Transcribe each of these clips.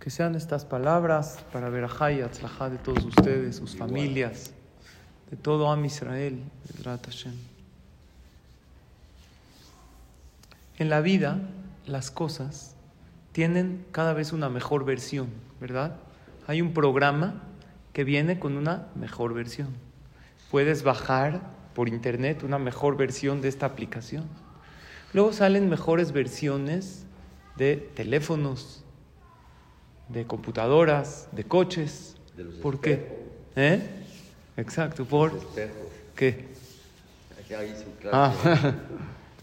Que sean estas palabras para ver a y de todos ustedes, sus familias, de todo Am Israel, En la vida, las cosas tienen cada vez una mejor versión, ¿verdad? Hay un programa que viene con una mejor versión. Puedes bajar por internet una mejor versión de esta aplicación. Luego salen mejores versiones de teléfonos, de computadoras, de coches. ¿Por qué? ¿Eh? Exacto, por qué? Ah.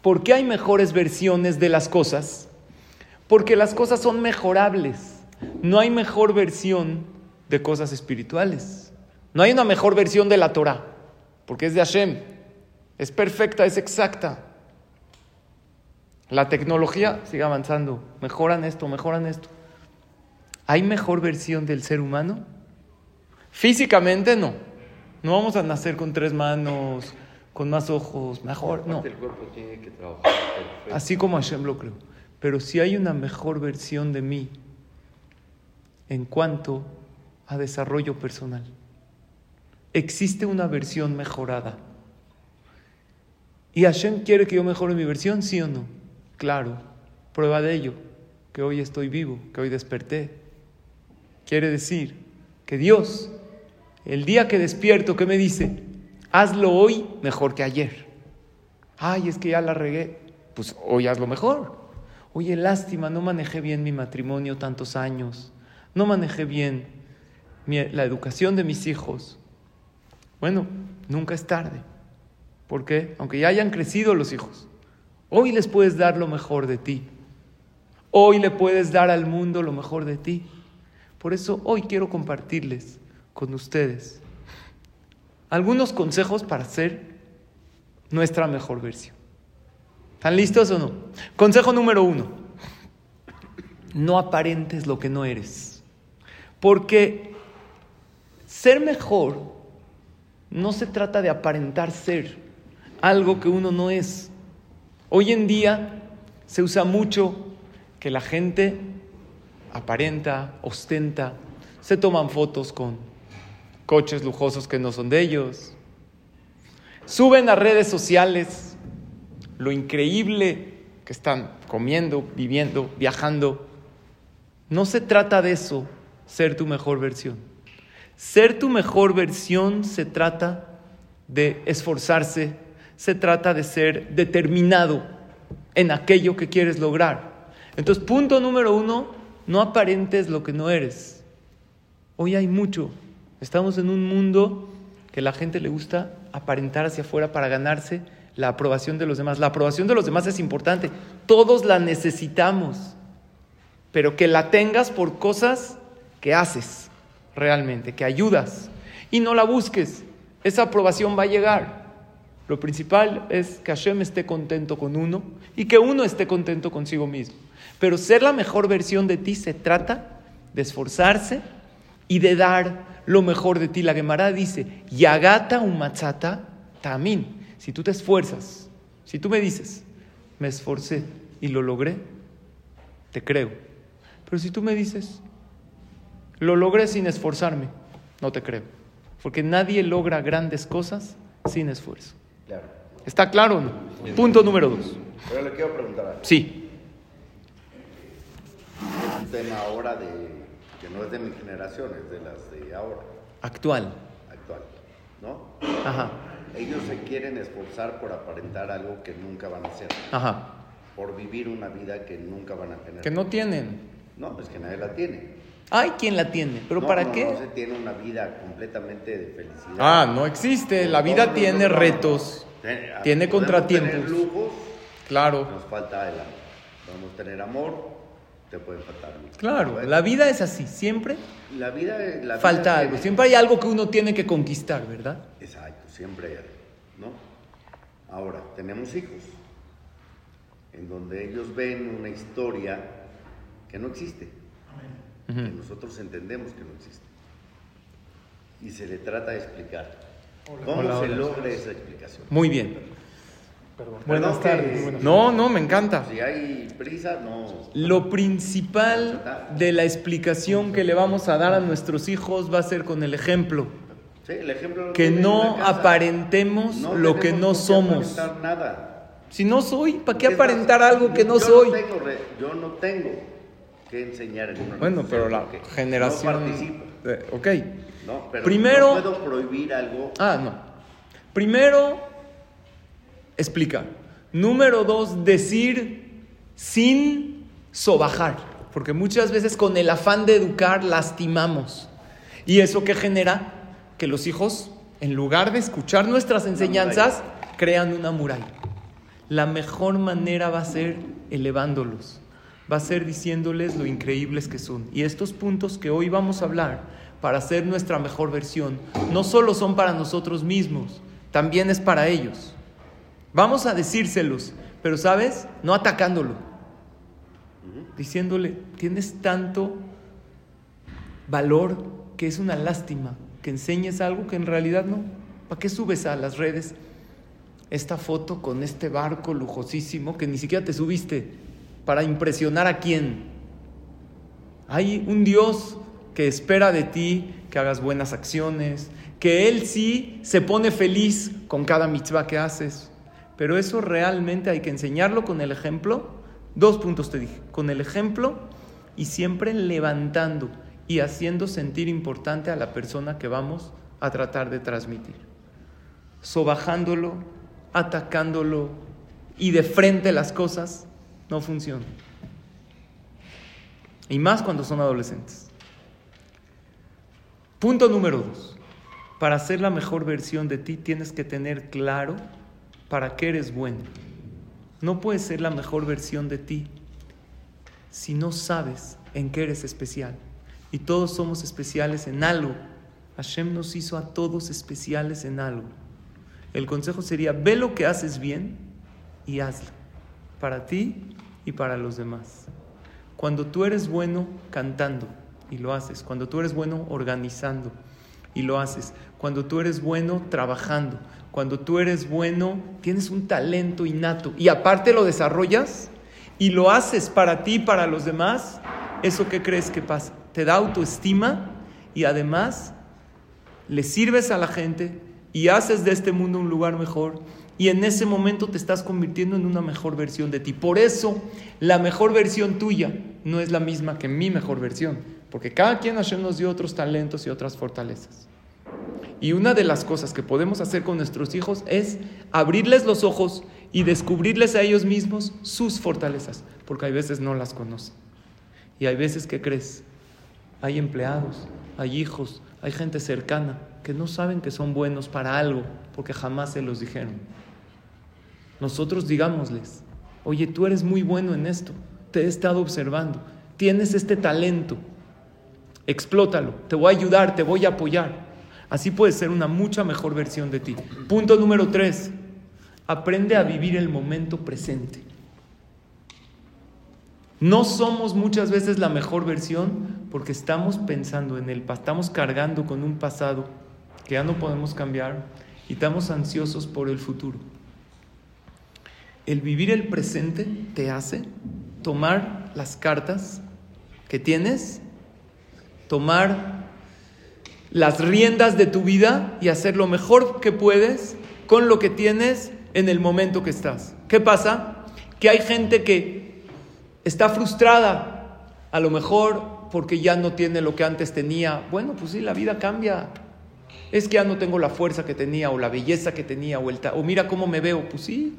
¿Por qué hay mejores versiones de las cosas? Porque las cosas son mejorables. No hay mejor versión de cosas espirituales. No hay una mejor versión de la Torah, porque es de Hashem. Es perfecta, es exacta. La tecnología sigue avanzando. Mejoran esto, mejoran esto. ¿Hay mejor versión del ser humano? Físicamente no. No vamos a nacer con tres manos, con más ojos, mejor. No. Así como Hashem lo creo. Pero si hay una mejor versión de mí en cuanto a desarrollo personal. Existe una versión mejorada. ¿Y Hashem quiere que yo mejore mi versión? ¿Sí o no? Claro. Prueba de ello, que hoy estoy vivo, que hoy desperté. Quiere decir que Dios, el día que despierto, ¿qué me dice? Hazlo hoy mejor que ayer. Ay, es que ya la regué. Pues hoy hazlo mejor. Oye, lástima, no manejé bien mi matrimonio tantos años. No manejé bien la educación de mis hijos. Bueno, nunca es tarde. ¿Por qué? Aunque ya hayan crecido los hijos. Hoy les puedes dar lo mejor de ti. Hoy le puedes dar al mundo lo mejor de ti. Por eso hoy quiero compartirles con ustedes algunos consejos para ser nuestra mejor versión. ¿Están listos o no? Consejo número uno. No aparentes lo que no eres. Porque ser mejor no se trata de aparentar ser algo que uno no es. Hoy en día se usa mucho que la gente aparenta, ostenta, se toman fotos con coches lujosos que no son de ellos, suben a redes sociales lo increíble que están comiendo, viviendo, viajando. No se trata de eso, ser tu mejor versión. Ser tu mejor versión se trata de esforzarse, se trata de ser determinado en aquello que quieres lograr. Entonces, punto número uno, no aparentes lo que no eres. Hoy hay mucho. Estamos en un mundo que la gente le gusta aparentar hacia afuera para ganarse la aprobación de los demás. La aprobación de los demás es importante. Todos la necesitamos. Pero que la tengas por cosas que haces realmente, que ayudas. Y no la busques. Esa aprobación va a llegar. Lo principal es que Hashem esté contento con uno y que uno esté contento consigo mismo. Pero ser la mejor versión de ti se trata de esforzarse y de dar lo mejor de ti. La Gemara dice, Yagata umatzata tamín. Si tú te esfuerzas, si tú me dices, me esforcé y lo logré, te creo. Pero si tú me dices, lo logré sin esforzarme, no te creo. Porque nadie logra grandes cosas sin esfuerzo. ¿Está claro o no? Punto número dos. Pero le quiero preguntar. Sí. Un tema ahora de, que no es de mi generación, es de las de ahora. Actual. Actual, ¿no? Ajá. Ellos se quieren esforzar por aparentar algo que nunca van a hacer. Ajá. Por vivir una vida que nunca van a tener. Que no tienen. No, pues que nadie la tiene. Hay quien la tiene, pero ¿para qué? No se tiene una vida completamente de felicidad. Ah, no existe. La vida tiene retos, tiene contratiempos. Tener lujos, claro. Nos falta el amor. Podemos tener amor, te puede faltar Claro, la vida es así, siempre. La vida, la falta algo, siempre hay algo que uno tiene que conquistar, ¿verdad? Exacto, siempre hay algo, ¿no? Ahora, tenemos hijos, en donde ellos ven una historia que no existe que nosotros entendemos que no existe. Y se le trata de explicar. ¿Cómo se logra esa explicación? Muy bien. Buenas tardes. No, no, me encanta. Si hay prisa, no. Lo principal de la explicación que le vamos a dar a nuestros hijos va a ser con el ejemplo. Sí, el ejemplo que no aparentemos lo que no somos. Nada. Si no soy, ¿para qué aparentar algo que no soy? yo no tengo que enseñar en una Bueno, pero la generación. No participo. ok. No, pero Primero. no puedo prohibir algo. Ah, no. Primero, explicar. Número dos, decir sin sobajar. Porque muchas veces con el afán de educar lastimamos. ¿Y eso qué genera? Que los hijos, en lugar de escuchar nuestras enseñanzas, crean una muralla. La mejor manera va a ser elevándolos, va a ser diciéndoles lo increíbles que son. Y estos puntos que hoy vamos a hablar para ser nuestra mejor versión, no solo son para nosotros mismos, también es para ellos. Vamos a decírselos, pero sabes, no atacándolo, diciéndole, tienes tanto valor que es una lástima que enseñes algo que en realidad no. ¿Para qué subes a las redes esta foto con este barco lujosísimo que ni siquiera te subiste? ¿Para impresionar a quién? Hay un Dios que espera de ti que hagas buenas acciones, que Él sí se pone feliz con cada mitzvah que haces. Pero eso realmente hay que enseñarlo con el ejemplo. Dos puntos te dije, con el ejemplo y siempre levantando y haciendo sentir importante a la persona que vamos a tratar de transmitir. Sobajándolo, atacándolo y de frente las cosas no funciona. Y más cuando son adolescentes. Punto número dos. Para ser la mejor versión de ti tienes que tener claro para qué eres bueno. No puedes ser la mejor versión de ti si no sabes en qué eres especial. Y todos somos especiales en algo. Hashem nos hizo a todos especiales en algo. El consejo sería, ve lo que haces bien y hazlo. Para ti y para los demás. Cuando tú eres bueno cantando y lo haces. Cuando tú eres bueno organizando y lo haces. Cuando tú eres bueno trabajando. Cuando tú eres bueno, tienes un talento innato y aparte lo desarrollas y lo haces para ti para los demás, ¿eso qué crees que pasa? Te da autoestima y además le sirves a la gente y haces de este mundo un lugar mejor y en ese momento te estás convirtiendo en una mejor versión de ti. Por eso, la mejor versión tuya no es la misma que mi mejor versión, porque cada quien Hashem nos dio otros talentos y otras fortalezas. Y una de las cosas que podemos hacer con nuestros hijos es abrirles los ojos y descubrirles a ellos mismos sus fortalezas, porque hay veces no las conocen. Y hay veces que crees, hay empleados, hay hijos, hay gente cercana que no saben que son buenos para algo, porque jamás se los dijeron. Nosotros digámosles, oye, tú eres muy bueno en esto, te he estado observando, tienes este talento, explótalo, te voy a ayudar, te voy a apoyar. Así puedes ser una mucha mejor versión de ti. Punto número tres, aprende a vivir el momento presente. No somos muchas veces la mejor versión porque estamos pensando en el pasado, estamos cargando con un pasado que ya no podemos cambiar y estamos ansiosos por el futuro. El vivir el presente te hace tomar las cartas que tienes, tomar las riendas de tu vida y hacer lo mejor que puedes con lo que tienes en el momento que estás. ¿Qué pasa? Que hay gente que está frustrada, a lo mejor porque ya no tiene lo que antes tenía. Bueno, pues sí, la vida cambia. Es que ya no tengo la fuerza que tenía o la belleza que tenía o, el o mira cómo me veo. Pues sí,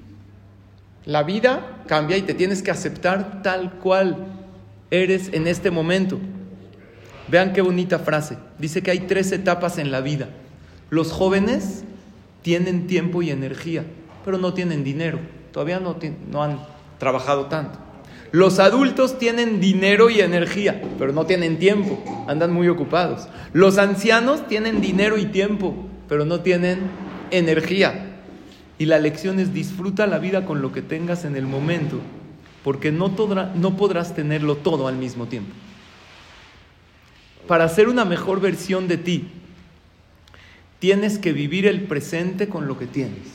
la vida cambia y te tienes que aceptar tal cual eres en este momento. Vean qué bonita frase. Dice que hay tres etapas en la vida. Los jóvenes tienen tiempo y energía, pero no tienen dinero. Todavía no, han trabajado tanto. Los adultos tienen dinero y energía, pero no tienen tiempo, andan muy ocupados. Los ancianos tienen dinero y tiempo, pero no tienen energía. Y la lección es disfruta la vida con lo que tengas en el momento, porque no podrás tenerlo todo al mismo tiempo para ser una mejor versión de ti, tienes que vivir el presente con lo que tienes.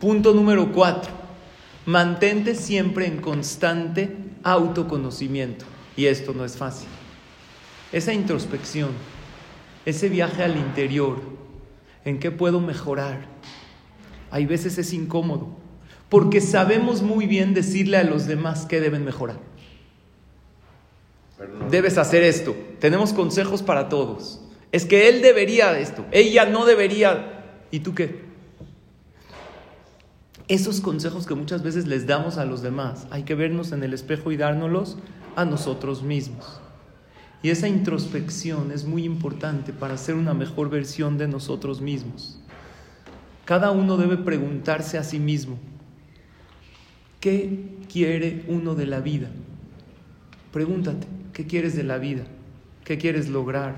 Punto número cuatro. Mantente siempre en constante autoconocimiento. Y esto no es fácil. Esa introspección, ese viaje al interior, en qué puedo mejorar. Hay veces es incómodo, porque sabemos muy bien decirle a los demás qué deben mejorar. Debes hacer esto. Tenemos consejos para todos. Es que él debería esto, ella no debería. ¿Y tú qué? Esos consejos que muchas veces les damos a los demás, hay que vernos en el espejo y dárnoslos a nosotros mismos. Y esa introspección es muy importante para ser una mejor versión de nosotros mismos. Cada uno debe preguntarse a sí mismo, ¿qué quiere uno de la vida? Pregúntate, ¿qué quieres de la vida? ¿Qué quieres lograr?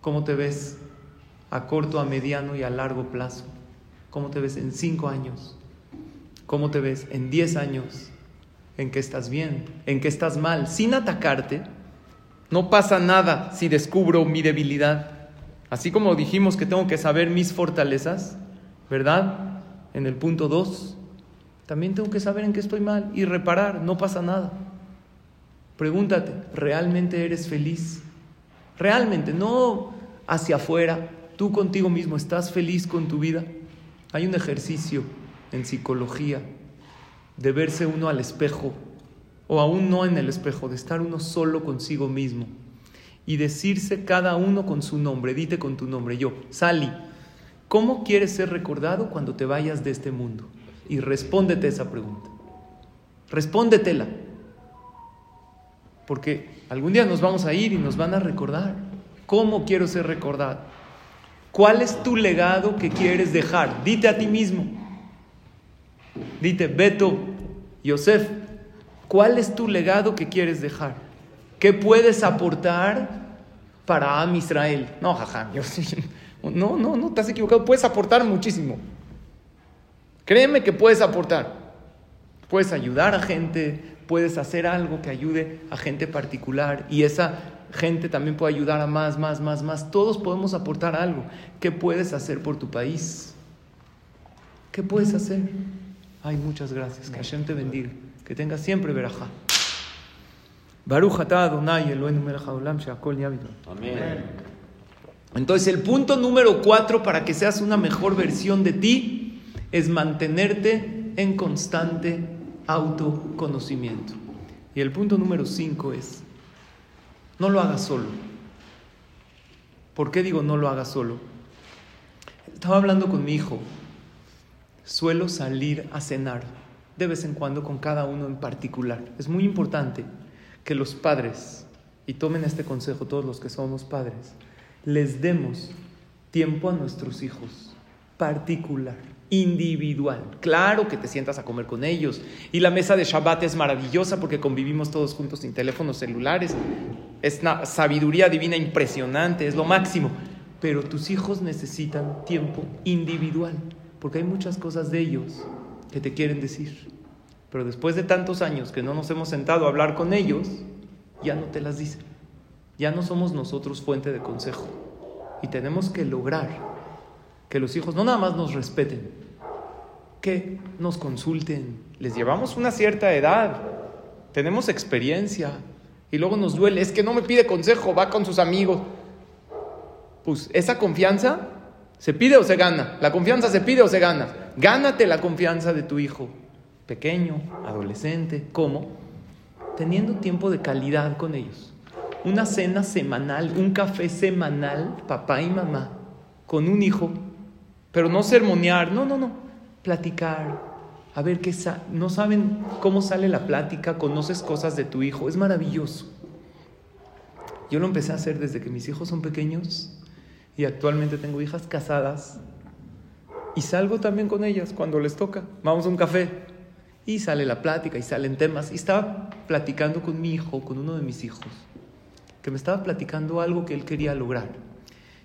¿Cómo te ves a corto, a mediano y a largo plazo? ¿Cómo te ves en cinco años? ¿Cómo te ves en diez años? ¿En qué estás bien? ¿En qué estás mal? Sin atacarte, no pasa nada si descubro mi debilidad. Así como dijimos que tengo que saber mis fortalezas, ¿verdad? En el punto 2, también tengo que saber en qué estoy mal y reparar, no pasa nada. Pregúntate, ¿realmente eres feliz? Realmente, no hacia afuera, tú contigo mismo, ¿estás feliz con tu vida? Hay un ejercicio en psicología de verse uno al espejo o aún no en el espejo, de estar uno solo consigo mismo y decirse cada uno con su nombre, dite con tu nombre, yo, Sally, ¿cómo quieres ser recordado cuando te vayas de este mundo? Y respóndete esa pregunta, respóndetela, porque algún día nos vamos a ir y nos van a recordar. ¿Cómo quiero ser recordado? ¿Cuál es tu legado que quieres dejar? Dite a ti mismo. Dite, Beto, Yosef, ¿Cuál es tu legado que quieres dejar? ¿Qué puedes aportar para Am Israel? No, jaja, yo. No, no, no, te has equivocado. Puedes aportar muchísimo. Créeme que puedes aportar. Puedes ayudar a gente, puedes hacer algo que ayude a gente particular y esa gente también puede ayudar a más, más, más, más. Todos podemos aportar algo. ¿Qué puedes hacer por tu país? ¿Qué puedes hacer? Ay, muchas gracias. Que Hashem te bendiga que tenga siempre verajá. Baruch Adonai Amén. Entonces el punto número cuatro para que seas una mejor versión de ti es mantenerte en constante autoconocimiento. Y el punto número cinco es, no lo hagas solo. ¿Por qué digo no lo hagas solo? Estaba hablando con mi hijo. Suelo salir a cenar de vez en cuando con cada uno en particular. Es muy importante que los padres, y tomen este consejo todos los que somos padres, les demos tiempo a nuestros hijos particular, individual. Claro que te sientas a comer con ellos. Y la mesa de Shabbat es maravillosa porque convivimos todos juntos sin teléfonos celulares. Es una sabiduría divina impresionante, es lo máximo. Pero tus hijos necesitan tiempo individual porque hay muchas cosas de ellos que te quieren decir. Pero después de tantos años que no nos hemos sentado a hablar con ellos, ya no te las dicen. Ya no somos nosotros fuente de consejo. Y tenemos que lograr que los hijos no nada más nos respeten, que nos consulten. Les llevamos una cierta edad, tenemos experiencia y luego nos duele. Es que no me pide consejo, va con sus amigos. Pues esa confianza ¿Se pide o se gana? ¿La confianza se pide o se gana? Gánate la confianza de tu hijo, pequeño, adolescente. ¿Cómo? Teniendo tiempo de calidad con ellos. Una cena semanal, un café semanal, papá y mamá, con un hijo. Pero no sermonear, no, no, no. Platicar, a ver qué no saben cómo sale la plática, conoces cosas de tu hijo, es maravilloso. Yo lo empecé a hacer desde que mis hijos son pequeños y actualmente tengo hijas casadas y salgo también con ellas cuando les toca. Vamos a un café y sale la plática y salen temas. Y estaba platicando con mi hijo, con uno de mis hijos, que me estaba platicando algo que él quería lograr.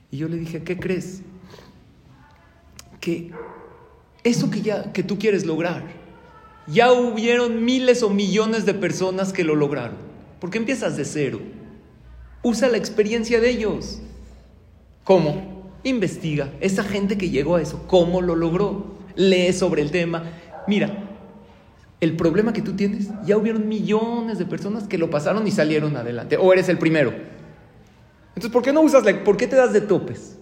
Y yo le dije, ¿qué crees? Que eso que, ya, que tú quieres lograr, ya hubieron miles o millones de personas que lo lograron. porque empiezas de cero? Usa la experiencia de ellos. ¿Cómo? Investiga. Esa gente que llegó a eso, ¿cómo lo logró? lee sobre el tema. Mira, el problema que tú tienes, ya hubieron millones de personas que lo pasaron y salieron adelante. O eres el primero. Entonces, ¿por qué no usas la, por qué te das de topes?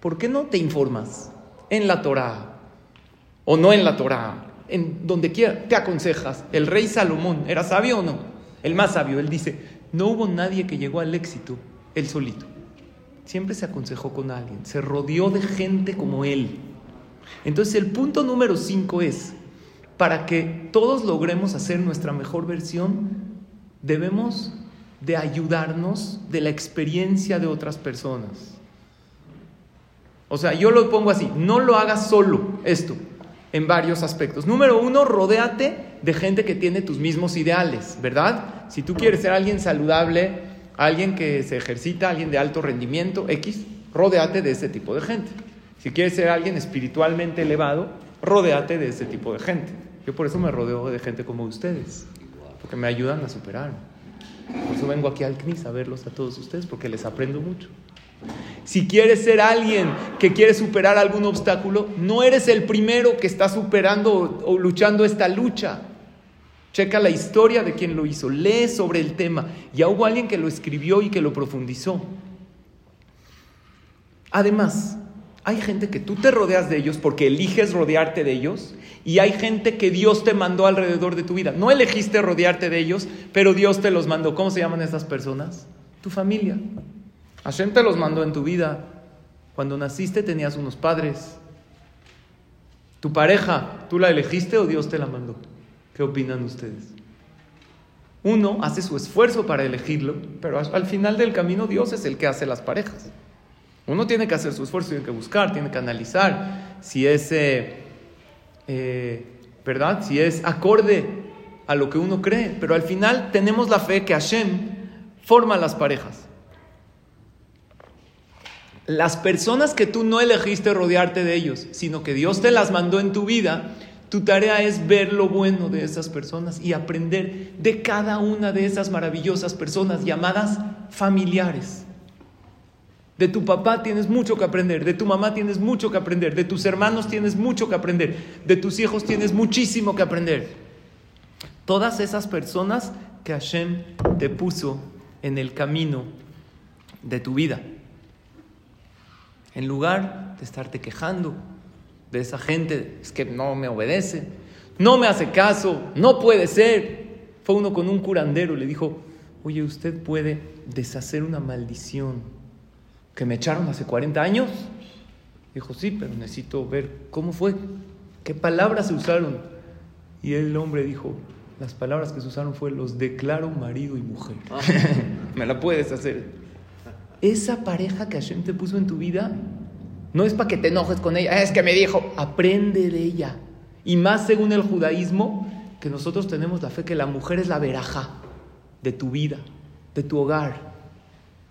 ¿Por qué no te informas en la Torah o no en la Torah? En donde quiera te aconsejas. El rey Salomón era sabio o no? El más sabio, él dice, no hubo nadie que llegó al éxito él solito. Siempre se aconsejó con alguien, se rodeó de gente como él. Entonces el punto número 5 es, para que todos logremos hacer nuestra mejor versión, debemos de ayudarnos de la experiencia de otras personas. O sea, yo lo pongo así, no lo hagas solo esto, en varios aspectos. Número uno, rodéate de gente que tiene tus mismos ideales, ¿verdad? Si tú quieres ser alguien saludable, alguien que se ejercita, alguien de alto rendimiento, X, rodéate de ese tipo de gente. Si quieres ser alguien espiritualmente elevado, rodéate de ese tipo de gente. Yo por eso me rodeo de gente como ustedes, porque me ayudan a superar. Por eso vengo aquí al CNIS a verlos a todos ustedes, porque les aprendo mucho. Si quieres ser alguien que quiere superar algún obstáculo, no eres el primero que está superando o, luchando esta lucha. Checa la historia de quien lo hizo, lee sobre el tema. Ya hubo alguien que lo escribió y que lo profundizó. Además, hay gente que tú te rodeas de ellos porque eliges rodearte de ellos y hay gente que Dios te mandó alrededor de tu vida. No elegiste rodearte de ellos, pero Dios te los mandó. ¿Cómo se llaman esas personas? Tu familia. Hashem te los mandó en tu vida. Cuando naciste tenías unos padres. Tu pareja, ¿tú la elegiste o Dios te la mandó? ¿Qué opinan ustedes? Uno hace su esfuerzo para elegirlo, pero al final del camino Dios es el que hace las parejas. Uno tiene que hacer su esfuerzo, tiene que buscar, tiene que analizar si es, eh, eh, ¿verdad? Si es acorde a lo que uno cree. Pero al final tenemos la fe que Hashem forma las parejas. Las personas que tú no elegiste rodearte de ellos, sino que Dios te las mandó en tu vida, tu tarea es ver lo bueno de esas personas y aprender de cada una de esas maravillosas personas llamadas familiares. De tu papá tienes mucho que aprender, de tu mamá tienes mucho que aprender, de tus hermanos tienes mucho que aprender, de tus hijos tienes muchísimo que aprender. Todas esas personas que Hashem te puso en el camino de tu vida. En lugar de estarte quejando de esa gente, es que no me obedece, no me hace caso, no puede ser. Fue uno con un curandero y le dijo, oye, usted puede deshacer una maldición que me echaron hace 40 años. Dijo, sí, pero necesito ver cómo fue, qué palabras se usaron. Y el hombre dijo, las palabras que se usaron fue los declaro marido y mujer. Ah. me la puedes hacer esa pareja que Hashem te puso en tu vida no es para que te enojes con ella, es que me dijo, aprende de ella. Y más según el judaísmo, que nosotros tenemos la fe que la mujer es la veraja de tu vida, de tu hogar.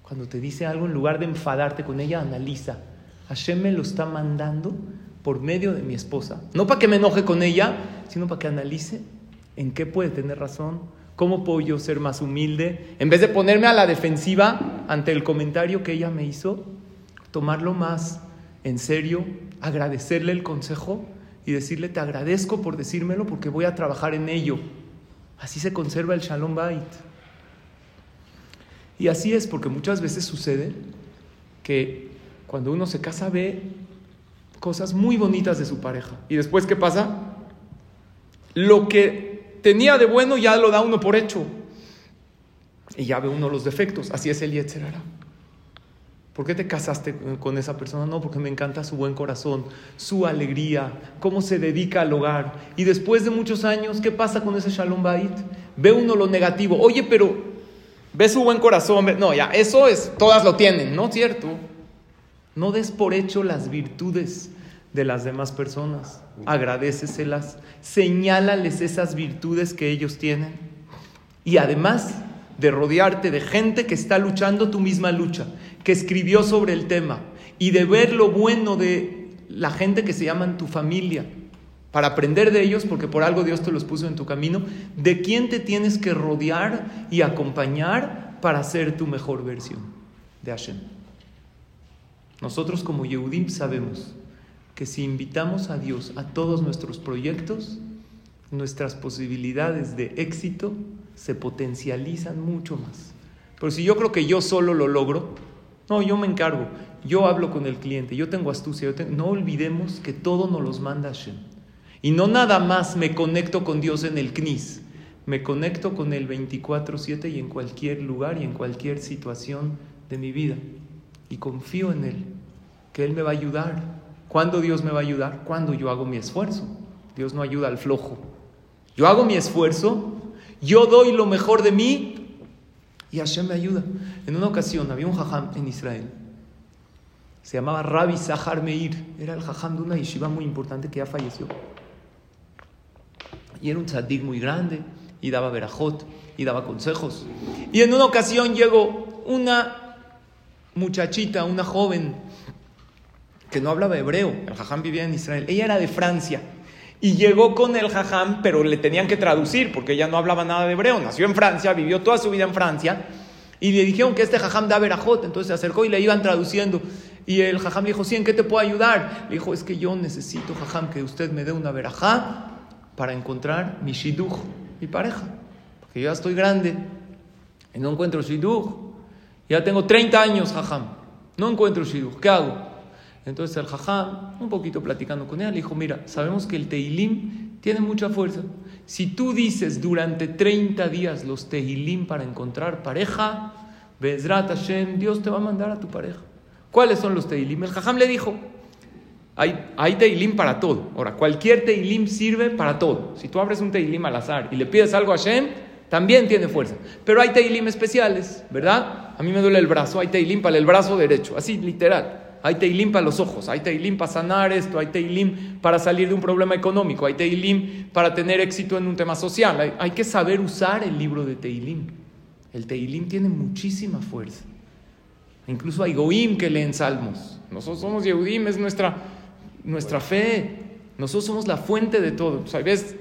Cuando te dice algo, en lugar de enfadarte con ella, analiza. Hashem me lo está mandando por medio de mi esposa. No para que me enoje con ella, sino para que analice en qué puede tener razón, ¿Cómo puedo yo ser más humilde? En vez de ponerme a la defensiva ante el comentario que ella me hizo, tomarlo más en serio, agradecerle el consejo y decirle, te agradezco por decírmelo porque voy a trabajar en ello. Así se conserva el Shalom Bait. Y así es porque muchas veces sucede que cuando uno se casa ve cosas muy bonitas de su pareja. ¿Y después qué pasa? Lo que tenía de bueno ya lo da uno por hecho. Y ya ve uno los defectos. Así es el Yetzerara. ¿Por qué te casaste con esa persona? No, porque me encanta su buen corazón, su alegría, cómo se dedica al hogar. Y después de muchos años, ¿qué pasa con ese Shalom Bait? Ve uno lo negativo. Oye, pero ve su buen corazón. No, ya, eso es, todas lo tienen, ¿no? ¿Cierto? No des por hecho las virtudes de las demás personas. Agradeceselas, señálales esas virtudes que ellos tienen. Y además de rodearte de gente que está luchando tu misma lucha, que escribió sobre el tema, y de ver lo bueno de la gente que se llaman tu familia, para aprender de ellos, porque por algo Dios te los puso en tu camino, de quién te tienes que rodear y acompañar para ser tu mejor versión de Hashem. Nosotros como Yehudim sabemos que si invitamos a Dios a todos nuestros proyectos, nuestras posibilidades de éxito se potencializan mucho más. Pero si yo creo que yo solo lo logro, no, yo me encargo, yo hablo con el cliente, yo tengo astucia, no olvidemos que todo nos los manda Hashem. Y no nada más me conecto con Dios en el CNIS, me conecto con el 24/7 y en cualquier lugar y en cualquier situación de mi vida. Y confío en Él, que Él me va a ayudar. ¿Cuándo Dios me va a ayudar? Cuando yo hago mi esfuerzo. Dios no ayuda al flojo. Yo hago mi esfuerzo, yo doy lo mejor de mí y Hashem me ayuda. En una ocasión había un jajam en Israel. Se llamaba Rabbi Zahar Meir. Era el jajam de una yeshiva muy importante que ya falleció. Y era un tzadik muy grande y daba verajot y daba consejos. Y en una ocasión llegó una muchachita, una joven que no hablaba hebreo. El jajam vivía en Israel. Ella era de Francia. Y llegó con el jajam, pero le tenían que traducir porque ella no hablaba nada de hebreo. Nació en Francia, vivió toda su vida en Francia. Y le dijeron que este jajam da verajot. Entonces se acercó y le iban traduciendo. Y el jajam le dijo, sí, ¿en qué te puedo ayudar? Le dijo, es que yo necesito, jajam, que usted me dé una verajá para encontrar mi shidduch, mi pareja. Porque yo ya estoy grande y no encuentro shidduch. Ya tengo 30 años, jajam. No encuentro shidduch. ¿Qué hago? Entonces el jajam, un poquito platicando con ella, le dijo, mira, sabemos que el teilim tiene mucha fuerza. Si tú dices durante 30 días los teilim para encontrar pareja, Bezrat Hashem, Dios te va a mandar a tu pareja. ¿Cuáles son los teilim? El jajam le dijo, hay, hay teilim para todo. Ahora, cualquier teilim sirve para todo. Si tú abres un teilim al azar y le pides algo a Hashem, también tiene fuerza. Pero hay teilim especiales, ¿verdad? A mí me duele el brazo, hay teilim para el brazo derecho, así literal. Hay teilim para los ojos, hay teilim para sanar esto, hay teilim para salir de un problema económico, hay teilim para tener éxito en un tema social. Hay, que saber usar el libro de teilim. El teilim tiene muchísima fuerza. Incluso hay goim que leen salmos. Nosotros somos Yehudim, es nuestra nuestra fe. Nosotros somos la fuente de todo. Sea, ¿ves?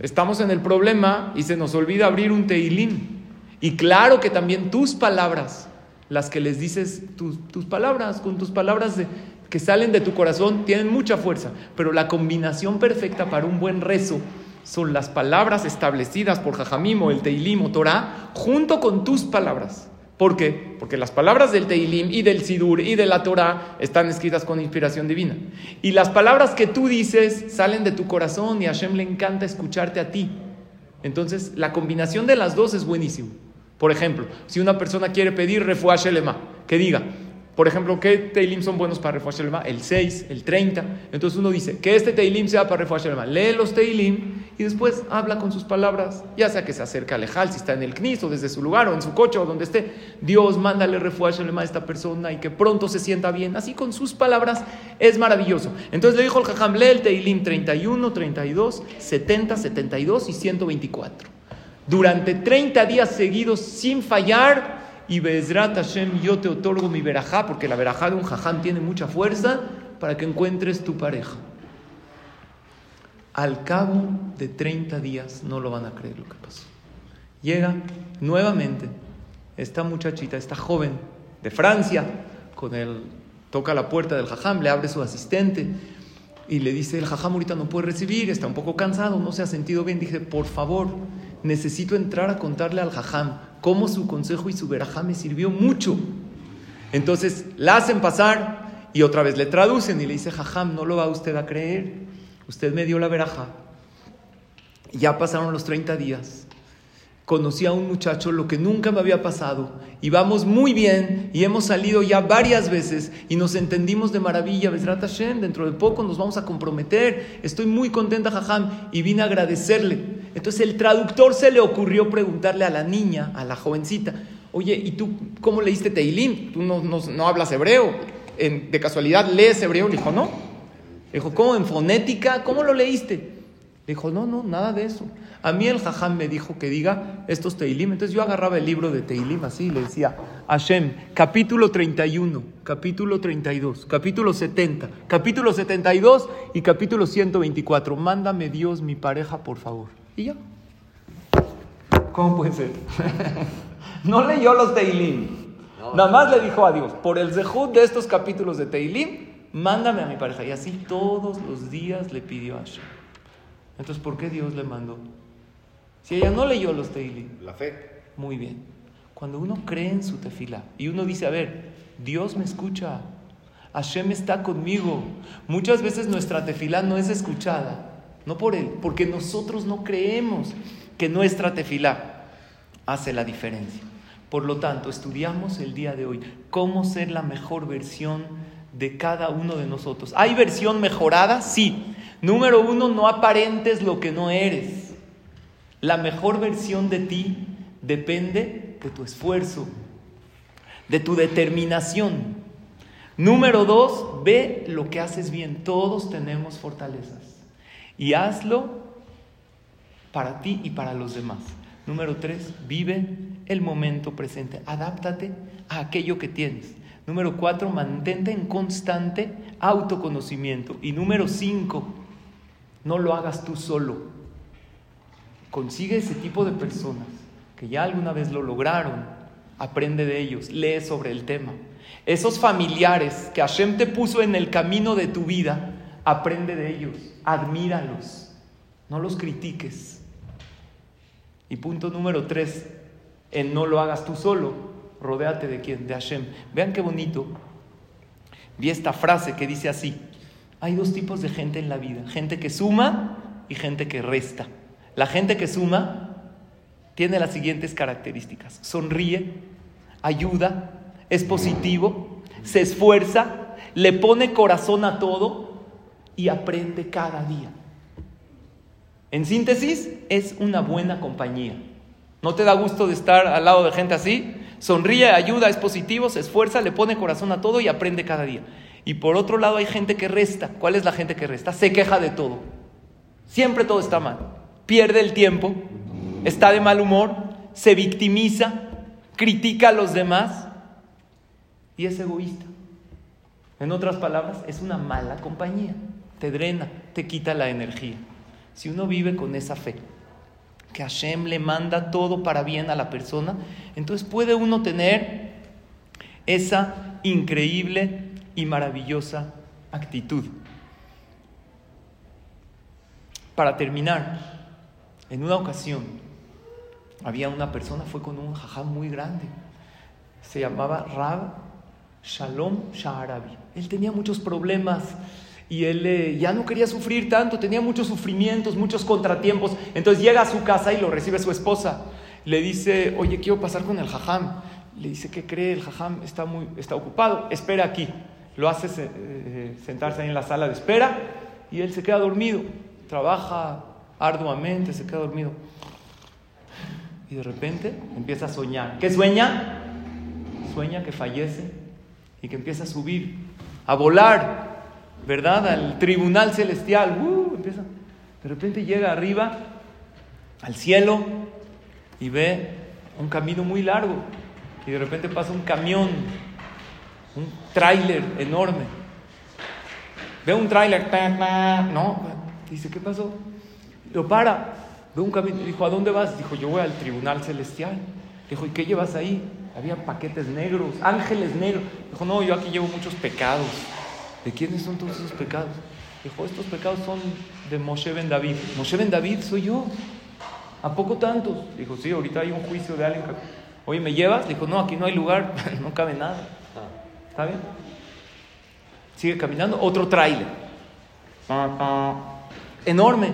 Estamos en el problema y se nos olvida abrir un teilín. Y claro que también tus palabras, las que les dices, tus, tus palabras, con tus palabras de, que salen de tu corazón, tienen mucha fuerza. Pero la combinación perfecta para un buen rezo son las palabras establecidas por Jajamim o el Teilim o Torah, junto con tus palabras. ¿Por qué? Porque las palabras del Teilim y del Sidur y de la Torah están escritas con inspiración divina. Y las palabras que tú dices salen de tu corazón y a Hashem le encanta escucharte a ti. Entonces, la combinación de las dos es buenísimo. Por ejemplo, si una persona quiere pedir refuah shelema, que diga, por ejemplo, ¿qué Teilim son buenos para refuah shelema? El 6, el 30. Entonces uno dice, que este Teilim sea para refuah shelema. Lee los Teilim y después habla con sus palabras, ya sea que se acerque a Lejal, si está en el CNIS o desde su lugar o en su coche o donde esté. Dios, mándale refuah shelema a esta persona y que pronto se sienta bien. Así con sus palabras es maravilloso. Entonces le dijo el Jajam, lee el Teilim 31, 32, 70, 72 y 124. Durante 30 días seguidos sin fallar y Bezrat Hashem, yo te otorgo mi verajá, porque la verajá de un jajam tiene mucha fuerza para que encuentres tu pareja. Al cabo de 30 días no lo van a creer lo que pasó. Llega nuevamente esta muchachita, esta joven de Francia, con el toca la puerta del jajam, le abre su asistente y le dice, el jajam ahorita no puede recibir, está un poco cansado, no se ha sentido bien. Dije, por favor, necesito entrar a contarle al jajam cómo su consejo y su verajá me sirvió mucho. Entonces la hacen pasar y otra vez le traducen y le dice, jajam, no lo va usted a creer. Usted me dio la veraja. Ya pasaron los 30 días. Conocí a un muchacho, lo que nunca me había pasado. Y vamos muy bien y hemos salido ya varias veces y nos entendimos de maravilla. Besrat Hashem, dentro de poco nos vamos a comprometer. Estoy muy contenta, jajam, y vine a agradecerle. Entonces el traductor se le ocurrió preguntarle a la niña, a la jovencita, oye, ¿y tú cómo leíste Teilim? Tú no, hablas hebreo. En, de casualidad lees hebreo. Le dijo, no. Le dijo, ¿cómo? ¿En fonética? ¿Cómo lo leíste? Le dijo, no, no, nada de eso. A mí el jajam me dijo que diga estos Teilim. Entonces yo agarraba el libro de Teilim así y le decía, Hashem, capítulo 31, capítulo 32, capítulo 70, capítulo 72 y capítulo 124. Mándame Dios mi pareja, por favor. Y ya. ¿Cómo puede ser? no leyó los Teilim. Nada más le dijo a Dios, por el zehut de estos capítulos de Teilim, mándame a mi pareja. Y así todos los días le pidió a Hashem. Entonces, ¿por qué Dios le mandó? Si ella no leyó los Teilim. La fe. Muy bien. Cuando uno cree en su tefila y uno dice, a ver, Dios me escucha, Hashem está conmigo. Muchas veces nuestra tefila no es escuchada, no por Él, porque nosotros no creemos que nuestra tefila hace la diferencia. Por lo tanto, estudiamos el día de hoy cómo ser la mejor versión de cada uno de nosotros. ¿Hay versión mejorada? Sí. Número uno, no aparentes lo que no eres. La mejor versión de ti depende de tu esfuerzo, de tu determinación. Número dos, ve lo que haces bien. Todos tenemos fortalezas. Y hazlo para ti y para los demás. Número tres, vive el momento presente. Adáptate a aquello que tienes. Número cuatro, mantente en constante autoconocimiento. Y número cinco, no lo hagas tú solo. Consigue ese tipo de personas que ya alguna vez lo lograron. Aprende de ellos, lee sobre el tema. Esos familiares que Hashem te puso en el camino de tu vida, aprende de ellos, admíralos, no los critiques. Y punto número tres, en no lo hagas tú solo, rodéate de quién, de Hashem. Vean qué bonito. Vi esta frase que dice así, hay dos tipos de gente en la vida, gente que suma y gente que resta. La gente que suma tiene las siguientes características. Sonríe, ayuda, es positivo, se esfuerza, le pone corazón a todo y aprende cada día. En síntesis, es una buena compañía. ¿No te da gusto de estar al lado de gente así? Sonríe, ayuda, es positivo, se esfuerza, le pone corazón a todo y aprende cada día. Y por otro lado hay gente que resta. ¿Cuál es la gente que resta? Se queja de todo. Siempre todo está mal. Pierde el tiempo, está de mal humor, se victimiza, critica a los demás y es egoísta. En otras palabras, es una mala compañía. Te drena, te quita la energía. Si uno vive con esa fe, que Hashem le manda todo para bien a la persona, entonces puede uno tener esa increíble y maravillosa actitud. Para terminar, en una ocasión había una persona, fue con un jajam muy grande, se llamaba Rab Shalom Shaharabi. Él tenía muchos problemas y él eh, ya no quería sufrir tanto, tenía muchos sufrimientos, muchos contratiempos. Entonces llega a su casa y lo recibe su esposa. Le dice, oye, quiero pasar con el jajam. Le dice, ¿qué cree? El jajam está, muy, está ocupado, espera aquí. Lo hace eh, sentarse ahí en la sala de espera y él se queda dormido. Trabaja arduamente, se queda dormido. Y de repente empieza a soñar. ¿Qué sueña? Sueña que fallece y que empieza a subir, a volar, ¿verdad? Al tribunal celestial. Uh, empieza. De repente llega arriba, al cielo, y ve un camino muy largo. Y de repente pasa un camión, un tráiler enorme. Ve un tráiler, no, dice, ¿qué pasó? Lo para, ve un camino, dijo, ¿a dónde vas? Dijo, yo voy al tribunal celestial. Dijo, ¿y qué llevas ahí? Había paquetes negros, ángeles negros. Dijo, no, yo aquí llevo muchos pecados. ¿De quiénes son todos esos pecados? Dijo, estos pecados son de Moshe Ben David. Moshe Ben David soy yo. ¿A poco tantos? Dijo, sí, ahorita hay un juicio de alguien. Oye, ¿me llevas? Dijo, no, aquí no hay lugar, no cabe nada. ¿Está bien? Sigue caminando, otro tráiler. Enorme.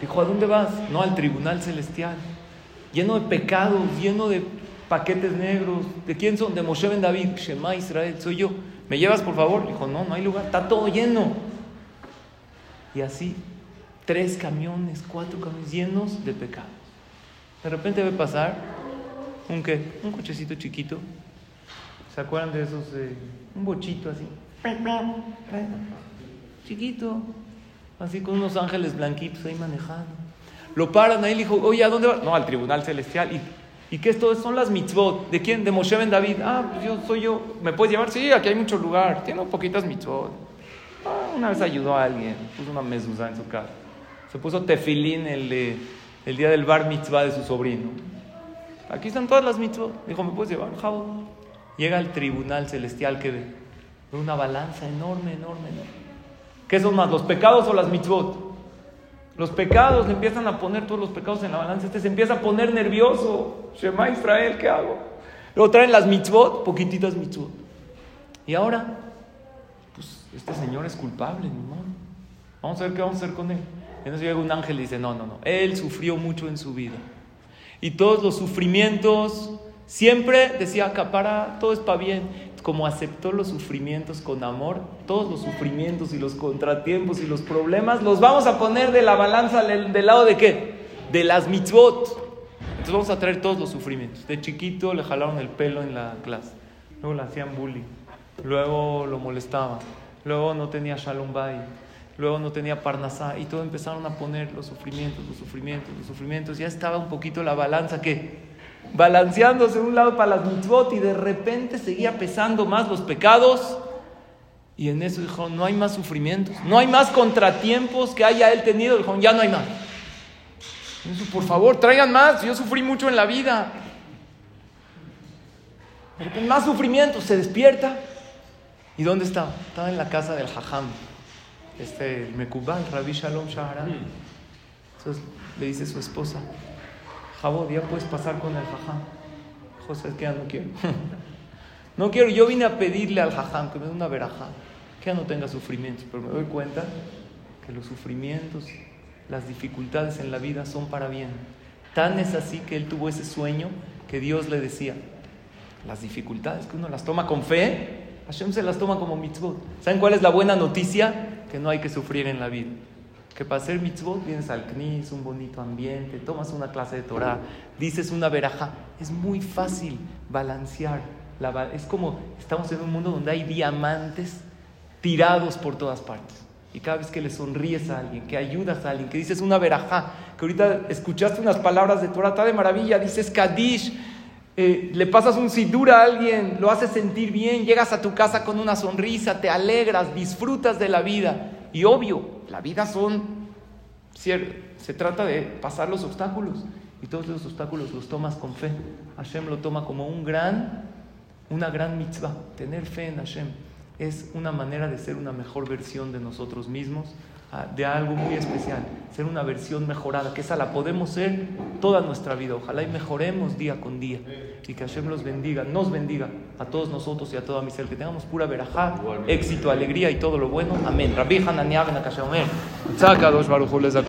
Dijo, ¿a dónde vas? No, al tribunal celestial. Lleno de pecados, lleno de paquetes negros. ¿De quién son? De Moshe Ben David. Shema Israel, soy yo. ¿Me llevas, por favor? Dijo, no, no hay lugar, está todo lleno. Y así, tres camiones, cuatro camiones llenos de pecados. De repente ve pasar un qué? Un cochecito chiquito. ¿Se acuerdan de esos? Eh, un bochito así. Chiquito. Así con unos ángeles blanquitos ahí manejando. Lo paran ahí y le dijo, oye, ¿a dónde vas? No, al tribunal celestial. ¿Y, ¿y qué es todo? Son las mitzvot. ¿De quién? De Moshe Ben David. Ah, pues yo soy yo. ¿Me puedes llevar? Sí, aquí hay mucho lugar. Tiene poquitas mitzvot. Ah, una vez ayudó a alguien. Puso una mezuzá en su casa. Se puso tefilín el, el día del bar mitzvah de su sobrino. Aquí están todas las mitzvot. Dijo, ¿me puedes llevar? Jabo. Llega al tribunal celestial que ve. Una balanza enorme, enorme, enorme. ¿Qué son más, los pecados o las mitzvot? Los pecados, le empiezan a poner todos los pecados en la balanza. Este se empieza a poner nervioso. Shema Israel, ¿qué hago? Luego traen las mitzvot, poquititas mitzvot. Y ahora, pues este señor es culpable, ¿no? Vamos a ver qué vamos a hacer con él. Entonces llega un ángel y dice, no, no, no. Él sufrió mucho en su vida. Y todos los sufrimientos, siempre decía, acapara, todo es para bien como aceptó los sufrimientos con amor, todos los sufrimientos y los contratiempos y los problemas los vamos a poner de la balanza del, lado de qué? De las mitzvot. Entonces vamos a traer todos los sufrimientos. De chiquito le jalaron el pelo en la clase, luego le hacían bullying, luego lo molestaban, luego no tenía shalom bay, luego no tenía parnasá y todo empezaron a poner los sufrimientos, los sufrimientos, los sufrimientos. Ya estaba un poquito la balanza que balanceándose de un lado para las mitzvot y de repente seguía pesando más los pecados. Y en eso dijo, no hay más sufrimientos, no hay más contratiempos que haya él tenido. Dijo, ya no hay más. Por favor, traigan más, yo sufrí mucho en la vida. más sufrimientos, se despierta. ¿Y dónde estaba? Estaba en la casa del Jajam, este Mekubal, Rabbi Shalom Shaharan. Entonces le dice a su esposa, Jabot, ya puedes pasar con el jajam. José, es ya no quiero. no quiero, yo vine a pedirle al jajam que me dé una verajá, que ya no tenga sufrimientos, pero me doy cuenta que los sufrimientos, las dificultades en la vida son para bien. Tan es así que él tuvo ese sueño que Dios le decía, las dificultades que uno las toma con fe, Hashem se las toma como mitzvot. ¿Saben cuál es la buena noticia? Que no hay que sufrir en la vida que para hacer mitzvot vienes al knis, un bonito ambiente, tomas una clase de Torah, dices una veraja. Es muy fácil balancear. La, es como estamos en un mundo donde hay diamantes tirados por todas partes. Y cada vez que le sonríes a alguien, que ayudas a alguien, que dices una verajá, que ahorita escuchaste unas palabras de Torah, está de maravilla, dices Kadish, eh, le pasas un sidur a alguien, lo haces sentir bien, llegas a tu casa con una sonrisa, te alegras, disfrutas de la vida. Y obvio, la vida son, se trata de pasar los obstáculos. Y todos los obstáculos los tomas con fe. Hashem lo toma como un gran, una gran mitzvah. Tener fe en Hashem es una manera de ser una mejor versión de nosotros mismos de algo muy especial, ser una versión mejorada, que esa la podemos ser toda nuestra vida. Ojalá y mejoremos día con día y que Hashem los bendiga, nos bendiga a todos nosotros y a toda mi ser, que tengamos pura verajá, éxito, alegría y todo lo bueno. Amén.